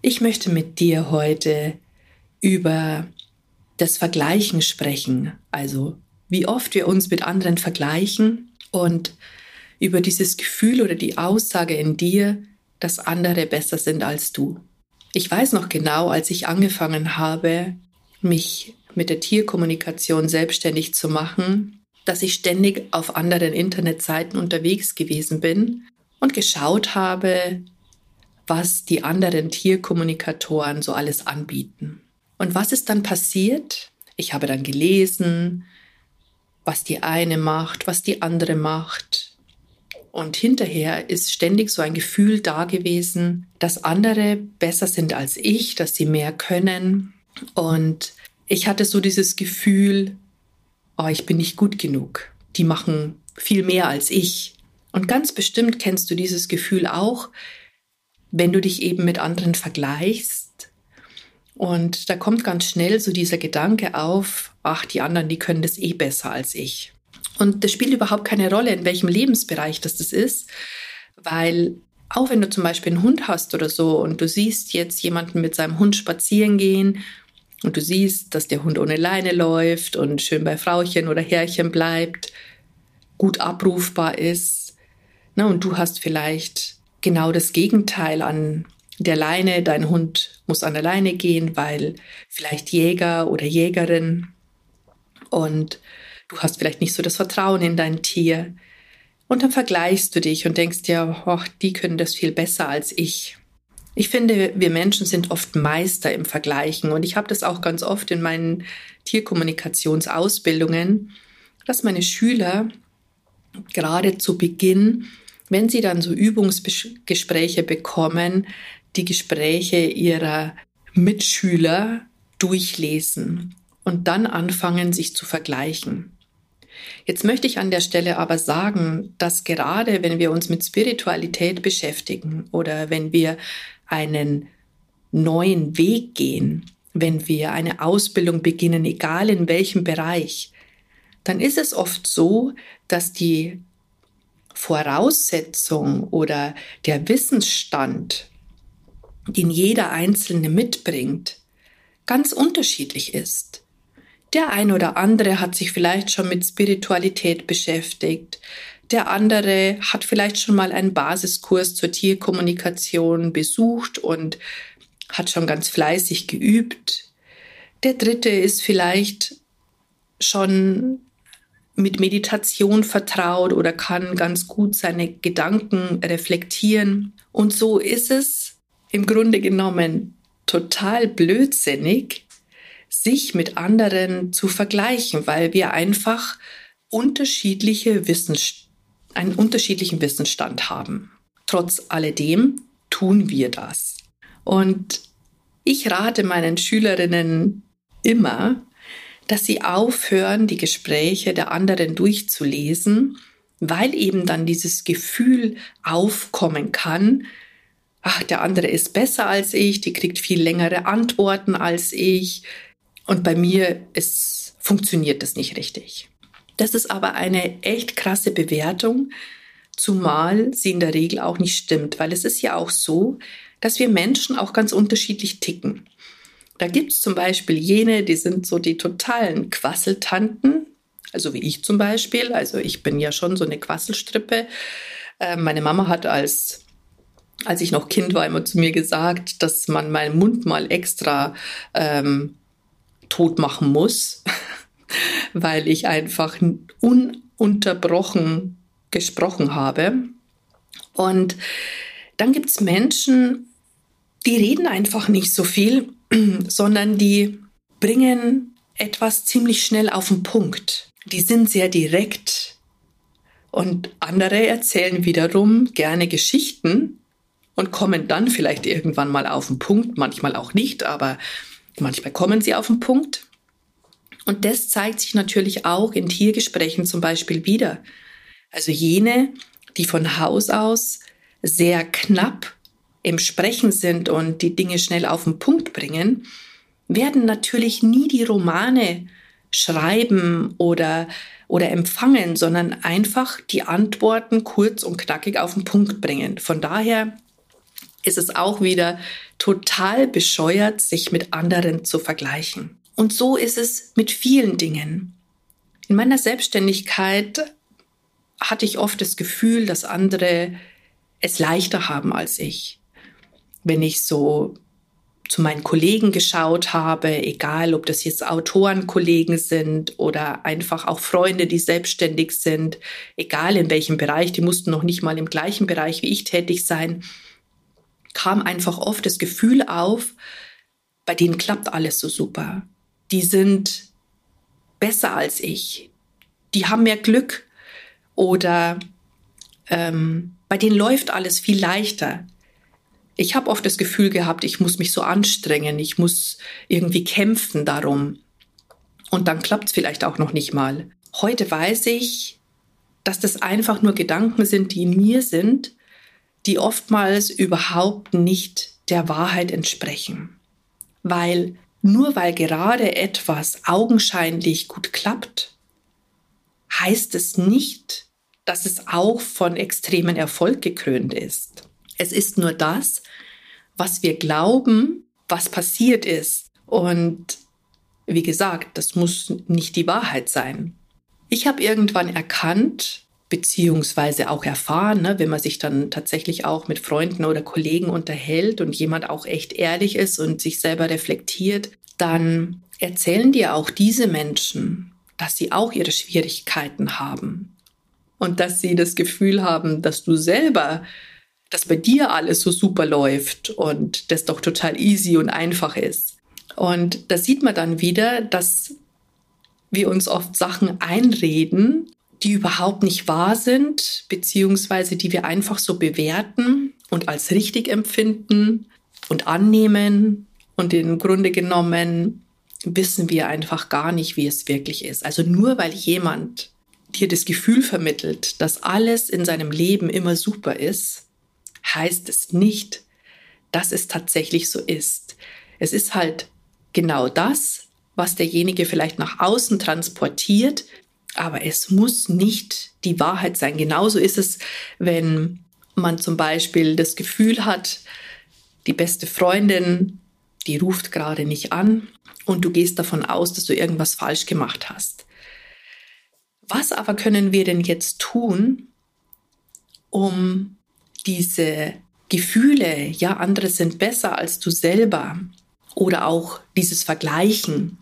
Ich möchte mit dir heute über das Vergleichen sprechen, also wie oft wir uns mit anderen vergleichen und über dieses Gefühl oder die Aussage in dir, dass andere besser sind als du. Ich weiß noch genau, als ich angefangen habe, mich mit der Tierkommunikation selbstständig zu machen, dass ich ständig auf anderen Internetseiten unterwegs gewesen bin und geschaut habe, was die anderen Tierkommunikatoren so alles anbieten. Und was ist dann passiert? Ich habe dann gelesen, was die eine macht, was die andere macht. Und hinterher ist ständig so ein Gefühl da gewesen, dass andere besser sind als ich, dass sie mehr können. Und ich hatte so dieses Gefühl, oh, ich bin nicht gut genug. Die machen viel mehr als ich. Und ganz bestimmt kennst du dieses Gefühl auch, wenn du dich eben mit anderen vergleichst. Und da kommt ganz schnell so dieser Gedanke auf, ach, die anderen, die können das eh besser als ich. Und das spielt überhaupt keine Rolle, in welchem Lebensbereich das, das ist, weil auch wenn du zum Beispiel einen Hund hast oder so und du siehst jetzt jemanden mit seinem Hund spazieren gehen und du siehst, dass der Hund ohne Leine läuft und schön bei Frauchen oder Herrchen bleibt, gut abrufbar ist, ne, und du hast vielleicht genau das Gegenteil an der Leine. Dein Hund muss an der Leine gehen, weil vielleicht Jäger oder Jägerin und du hast vielleicht nicht so das Vertrauen in dein Tier. Und dann vergleichst du dich und denkst dir, oh, die können das viel besser als ich. Ich finde, wir Menschen sind oft Meister im Vergleichen und ich habe das auch ganz oft in meinen Tierkommunikationsausbildungen, dass meine Schüler gerade zu Beginn wenn Sie dann so Übungsgespräche bekommen, die Gespräche Ihrer Mitschüler durchlesen und dann anfangen, sich zu vergleichen. Jetzt möchte ich an der Stelle aber sagen, dass gerade wenn wir uns mit Spiritualität beschäftigen oder wenn wir einen neuen Weg gehen, wenn wir eine Ausbildung beginnen, egal in welchem Bereich, dann ist es oft so, dass die Voraussetzung oder der Wissensstand, den jeder Einzelne mitbringt, ganz unterschiedlich ist. Der ein oder andere hat sich vielleicht schon mit Spiritualität beschäftigt. Der andere hat vielleicht schon mal einen Basiskurs zur Tierkommunikation besucht und hat schon ganz fleißig geübt. Der dritte ist vielleicht schon mit Meditation vertraut oder kann ganz gut seine Gedanken reflektieren. Und so ist es im Grunde genommen total blödsinnig, sich mit anderen zu vergleichen, weil wir einfach unterschiedliche Wissens einen unterschiedlichen Wissensstand haben. Trotz alledem tun wir das. Und ich rate meinen Schülerinnen immer, dass sie aufhören, die Gespräche der anderen durchzulesen, weil eben dann dieses Gefühl aufkommen kann, ach, der andere ist besser als ich, die kriegt viel längere Antworten als ich und bei mir ist, funktioniert das nicht richtig. Das ist aber eine echt krasse Bewertung, zumal sie in der Regel auch nicht stimmt, weil es ist ja auch so, dass wir Menschen auch ganz unterschiedlich ticken. Da gibt es zum Beispiel jene, die sind so die totalen Quasseltanten, also wie ich zum Beispiel. Also ich bin ja schon so eine Quasselstrippe. Äh, meine Mama hat als als ich noch Kind war, immer zu mir gesagt, dass man meinen Mund mal extra ähm, tot machen muss, weil ich einfach ununterbrochen gesprochen habe. Und dann gibt es Menschen, die reden einfach nicht so viel sondern die bringen etwas ziemlich schnell auf den Punkt. Die sind sehr direkt und andere erzählen wiederum gerne Geschichten und kommen dann vielleicht irgendwann mal auf den Punkt, manchmal auch nicht, aber manchmal kommen sie auf den Punkt. Und das zeigt sich natürlich auch in Tiergesprächen zum Beispiel wieder. Also jene, die von Haus aus sehr knapp im Sprechen sind und die Dinge schnell auf den Punkt bringen, werden natürlich nie die Romane schreiben oder, oder empfangen, sondern einfach die Antworten kurz und knackig auf den Punkt bringen. Von daher ist es auch wieder total bescheuert, sich mit anderen zu vergleichen. Und so ist es mit vielen Dingen. In meiner Selbstständigkeit hatte ich oft das Gefühl, dass andere es leichter haben als ich. Wenn ich so zu meinen Kollegen geschaut habe, egal ob das jetzt Autorenkollegen sind oder einfach auch Freunde, die selbstständig sind, egal in welchem Bereich, die mussten noch nicht mal im gleichen Bereich wie ich tätig sein, kam einfach oft das Gefühl auf, bei denen klappt alles so super. Die sind besser als ich. Die haben mehr Glück oder ähm, bei denen läuft alles viel leichter. Ich habe oft das Gefühl gehabt, ich muss mich so anstrengen, ich muss irgendwie kämpfen darum. Und dann klappt es vielleicht auch noch nicht mal. Heute weiß ich, dass das einfach nur Gedanken sind, die in mir sind, die oftmals überhaupt nicht der Wahrheit entsprechen. Weil nur weil gerade etwas augenscheinlich gut klappt, heißt es nicht, dass es auch von extremen Erfolg gekrönt ist. Es ist nur das, was wir glauben, was passiert ist. Und wie gesagt, das muss nicht die Wahrheit sein. Ich habe irgendwann erkannt, beziehungsweise auch erfahren, ne, wenn man sich dann tatsächlich auch mit Freunden oder Kollegen unterhält und jemand auch echt ehrlich ist und sich selber reflektiert, dann erzählen dir auch diese Menschen, dass sie auch ihre Schwierigkeiten haben und dass sie das Gefühl haben, dass du selber, dass bei dir alles so super läuft und das doch total easy und einfach ist. Und da sieht man dann wieder, dass wir uns oft Sachen einreden, die überhaupt nicht wahr sind, beziehungsweise die wir einfach so bewerten und als richtig empfinden und annehmen. Und im Grunde genommen wissen wir einfach gar nicht, wie es wirklich ist. Also nur weil jemand dir das Gefühl vermittelt, dass alles in seinem Leben immer super ist, heißt es nicht, dass es tatsächlich so ist. Es ist halt genau das, was derjenige vielleicht nach außen transportiert, aber es muss nicht die Wahrheit sein. Genauso ist es, wenn man zum Beispiel das Gefühl hat, die beste Freundin, die ruft gerade nicht an und du gehst davon aus, dass du irgendwas falsch gemacht hast. Was aber können wir denn jetzt tun, um diese Gefühle, ja, andere sind besser als du selber oder auch dieses Vergleichen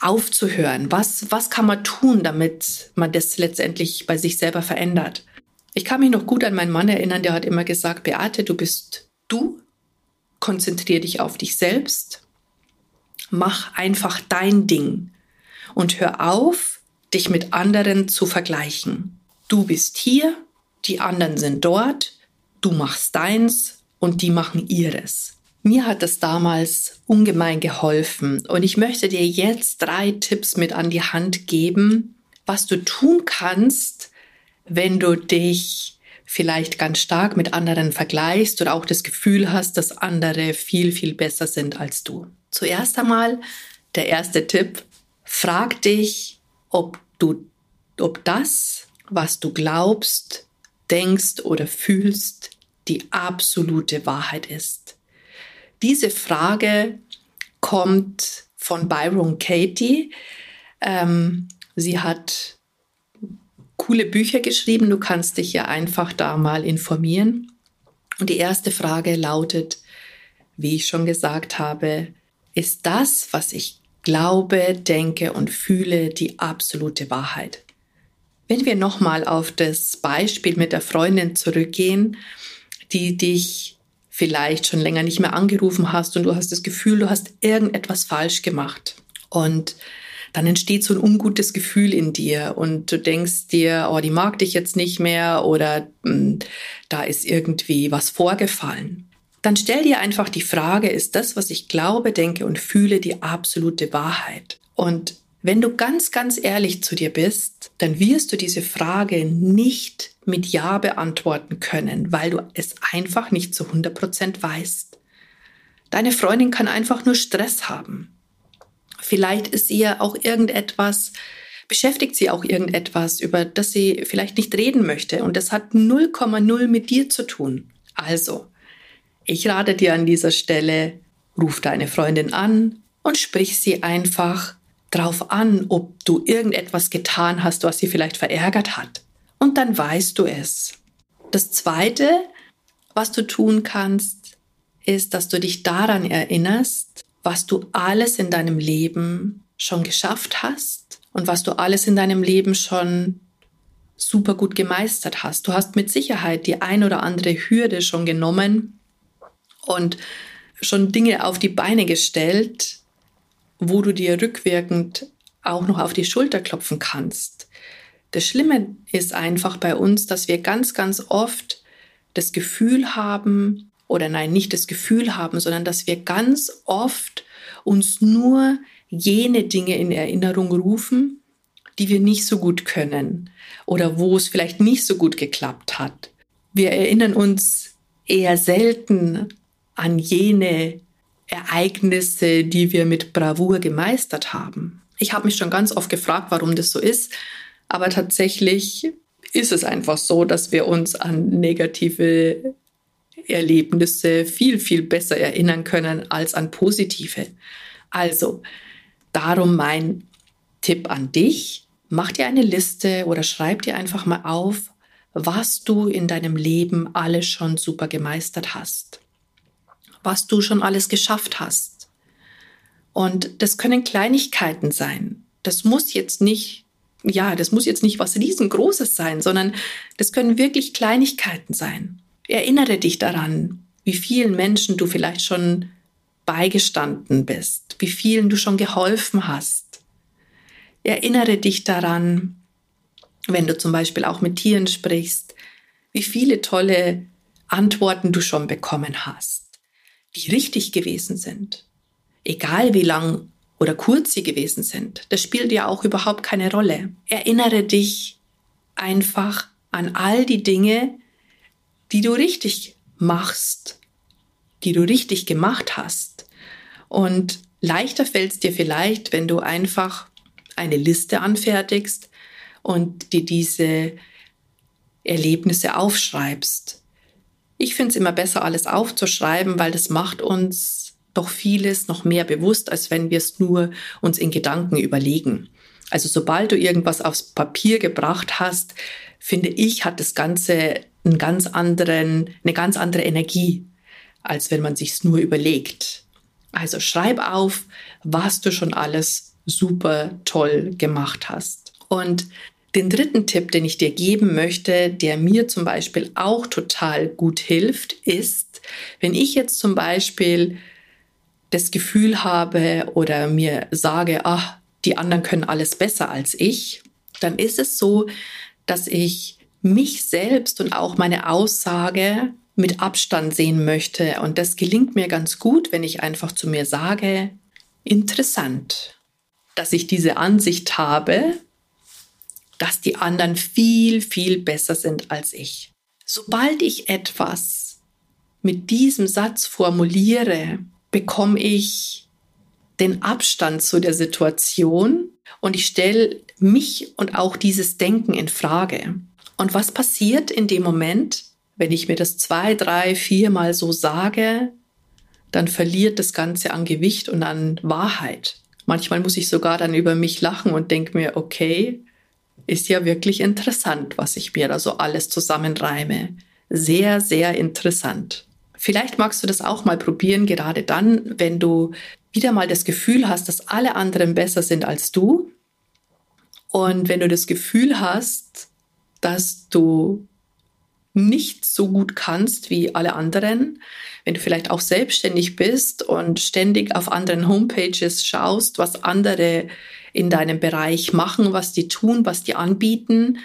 aufzuhören? Was, was kann man tun, damit man das letztendlich bei sich selber verändert? Ich kann mich noch gut an meinen Mann erinnern, der hat immer gesagt, Beate, du bist du, konzentrier dich auf dich selbst, mach einfach dein Ding und hör auf, dich mit anderen zu vergleichen. Du bist hier, die anderen sind dort, du machst deins und die machen ihres. Mir hat das damals ungemein geholfen und ich möchte dir jetzt drei Tipps mit an die Hand geben, was du tun kannst, wenn du dich vielleicht ganz stark mit anderen vergleichst oder auch das Gefühl hast, dass andere viel, viel besser sind als du. Zuerst einmal der erste Tipp, frag dich, ob du, ob das, was du glaubst, denkst oder fühlst, die absolute Wahrheit ist. Diese Frage kommt von Byron Katie. Ähm, sie hat coole Bücher geschrieben. Du kannst dich ja einfach da mal informieren. Und die erste Frage lautet, wie ich schon gesagt habe, ist das, was ich glaube, denke und fühle, die absolute Wahrheit. Wenn wir nochmal auf das Beispiel mit der Freundin zurückgehen, die dich vielleicht schon länger nicht mehr angerufen hast und du hast das Gefühl, du hast irgendetwas falsch gemacht. Und dann entsteht so ein ungutes Gefühl in dir und du denkst dir, oh, die mag dich jetzt nicht mehr oder hm, da ist irgendwie was vorgefallen. dann stell dir einfach die Frage, ist das, was ich glaube, denke und fühle, die absolute Wahrheit? Und wenn du ganz, ganz ehrlich zu dir bist, dann wirst du diese Frage nicht mit Ja beantworten können, weil du es einfach nicht zu 100 Prozent weißt. Deine Freundin kann einfach nur Stress haben. Vielleicht ist ihr auch irgendetwas, beschäftigt sie auch irgendetwas, über das sie vielleicht nicht reden möchte und das hat 0,0 mit dir zu tun. Also, ich rate dir an dieser Stelle, ruf deine Freundin an und sprich sie einfach drauf an, ob du irgendetwas getan hast, was sie vielleicht verärgert hat. Und dann weißt du es. Das Zweite, was du tun kannst, ist, dass du dich daran erinnerst, was du alles in deinem Leben schon geschafft hast und was du alles in deinem Leben schon super gut gemeistert hast. Du hast mit Sicherheit die ein oder andere Hürde schon genommen und schon Dinge auf die Beine gestellt, wo du dir rückwirkend auch noch auf die Schulter klopfen kannst. Das Schlimme ist einfach bei uns, dass wir ganz, ganz oft das Gefühl haben, oder nein, nicht das Gefühl haben, sondern dass wir ganz oft uns nur jene Dinge in Erinnerung rufen, die wir nicht so gut können oder wo es vielleicht nicht so gut geklappt hat. Wir erinnern uns eher selten an jene Ereignisse, die wir mit Bravour gemeistert haben. Ich habe mich schon ganz oft gefragt, warum das so ist, aber tatsächlich ist es einfach so, dass wir uns an negative Erlebnisse viel, viel besser erinnern können als an positive. Also, darum mein Tipp an dich, mach dir eine Liste oder schreib dir einfach mal auf, was du in deinem Leben alles schon super gemeistert hast was du schon alles geschafft hast. Und das können Kleinigkeiten sein. Das muss jetzt nicht, ja, das muss jetzt nicht was riesengroßes sein, sondern das können wirklich Kleinigkeiten sein. Erinnere dich daran, wie vielen Menschen du vielleicht schon beigestanden bist, wie vielen du schon geholfen hast. Erinnere dich daran, wenn du zum Beispiel auch mit Tieren sprichst, wie viele tolle Antworten du schon bekommen hast die richtig gewesen sind. Egal wie lang oder kurz sie gewesen sind, das spielt ja auch überhaupt keine Rolle. Erinnere dich einfach an all die Dinge, die du richtig machst, die du richtig gemacht hast. Und leichter fällt es dir vielleicht, wenn du einfach eine Liste anfertigst und dir diese Erlebnisse aufschreibst. Ich finde es immer besser, alles aufzuschreiben, weil das macht uns doch vieles noch mehr bewusst, als wenn wir es nur uns in Gedanken überlegen. Also sobald du irgendwas aufs Papier gebracht hast, finde ich, hat das Ganze einen ganz anderen, eine ganz andere Energie, als wenn man sich's nur überlegt. Also schreib auf, was du schon alles super toll gemacht hast. Und den dritten Tipp, den ich dir geben möchte, der mir zum Beispiel auch total gut hilft, ist, wenn ich jetzt zum Beispiel das Gefühl habe oder mir sage, ach, die anderen können alles besser als ich, dann ist es so, dass ich mich selbst und auch meine Aussage mit Abstand sehen möchte. Und das gelingt mir ganz gut, wenn ich einfach zu mir sage, interessant, dass ich diese Ansicht habe, dass die anderen viel, viel besser sind als ich. Sobald ich etwas mit diesem Satz formuliere, bekomme ich den Abstand zu der Situation und ich stelle mich und auch dieses Denken in Frage. Und was passiert in dem Moment, wenn ich mir das zwei, drei, viermal so sage, dann verliert das Ganze an Gewicht und an Wahrheit. Manchmal muss ich sogar dann über mich lachen und denke mir, okay, ist ja wirklich interessant, was ich mir da so alles zusammenreime. Sehr, sehr interessant. Vielleicht magst du das auch mal probieren, gerade dann, wenn du wieder mal das Gefühl hast, dass alle anderen besser sind als du. Und wenn du das Gefühl hast, dass du nicht so gut kannst wie alle anderen, wenn du vielleicht auch selbstständig bist und ständig auf anderen Homepages schaust, was andere in deinem Bereich machen, was die tun, was die anbieten,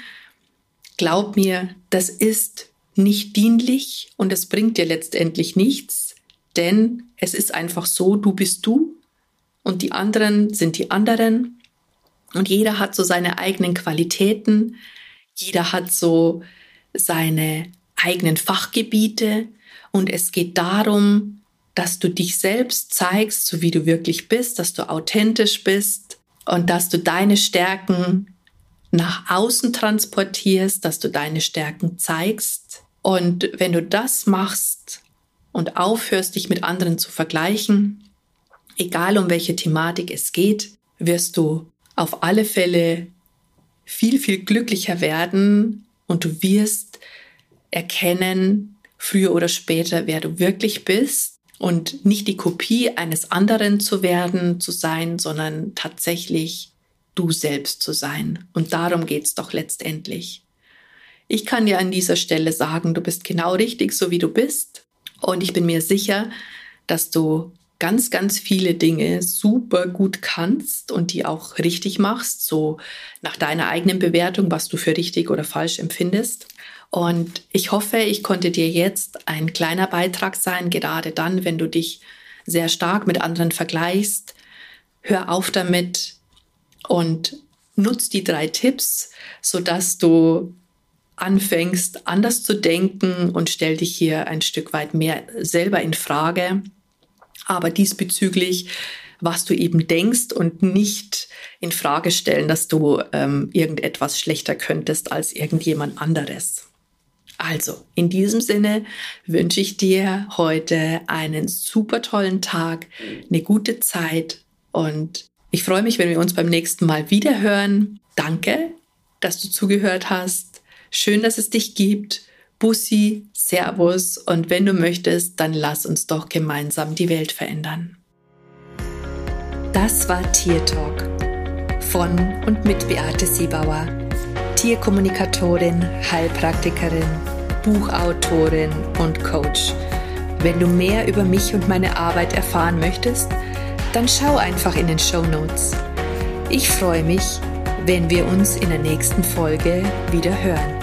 glaub mir, das ist nicht dienlich und es bringt dir letztendlich nichts, denn es ist einfach so, du bist du und die anderen sind die anderen und jeder hat so seine eigenen Qualitäten, jeder hat so seine eigenen Fachgebiete und es geht darum, dass du dich selbst zeigst, so wie du wirklich bist, dass du authentisch bist und dass du deine Stärken nach außen transportierst, dass du deine Stärken zeigst. Und wenn du das machst und aufhörst, dich mit anderen zu vergleichen, egal um welche Thematik es geht, wirst du auf alle Fälle viel, viel glücklicher werden und du wirst erkennen, früher oder später, wer du wirklich bist und nicht die Kopie eines anderen zu werden, zu sein, sondern tatsächlich du selbst zu sein. Und darum geht's doch letztendlich. Ich kann dir an dieser Stelle sagen, du bist genau richtig, so wie du bist. Und ich bin mir sicher, dass du ganz, ganz viele Dinge super gut kannst und die auch richtig machst, so nach deiner eigenen Bewertung, was du für richtig oder falsch empfindest. Und ich hoffe, ich konnte dir jetzt ein kleiner Beitrag sein, gerade dann, wenn du dich sehr stark mit anderen vergleichst. Hör auf damit und nutz die drei Tipps, sodass du anfängst, anders zu denken und stell dich hier ein Stück weit mehr selber in Frage. Aber diesbezüglich, was du eben denkst und nicht in Frage stellen, dass du ähm, irgendetwas schlechter könntest als irgendjemand anderes. Also, in diesem Sinne wünsche ich dir heute einen super tollen Tag, eine gute Zeit und ich freue mich, wenn wir uns beim nächsten Mal wieder hören. Danke, dass du zugehört hast. Schön, dass es dich gibt. Bussi, Servus und wenn du möchtest, dann lass uns doch gemeinsam die Welt verändern. Das war Tier Talk von und mit Beate Siebauer Tierkommunikatorin, Heilpraktikerin, Buchautorin und Coach. Wenn du mehr über mich und meine Arbeit erfahren möchtest, dann schau einfach in den Show Notes. Ich freue mich, wenn wir uns in der nächsten Folge wieder hören.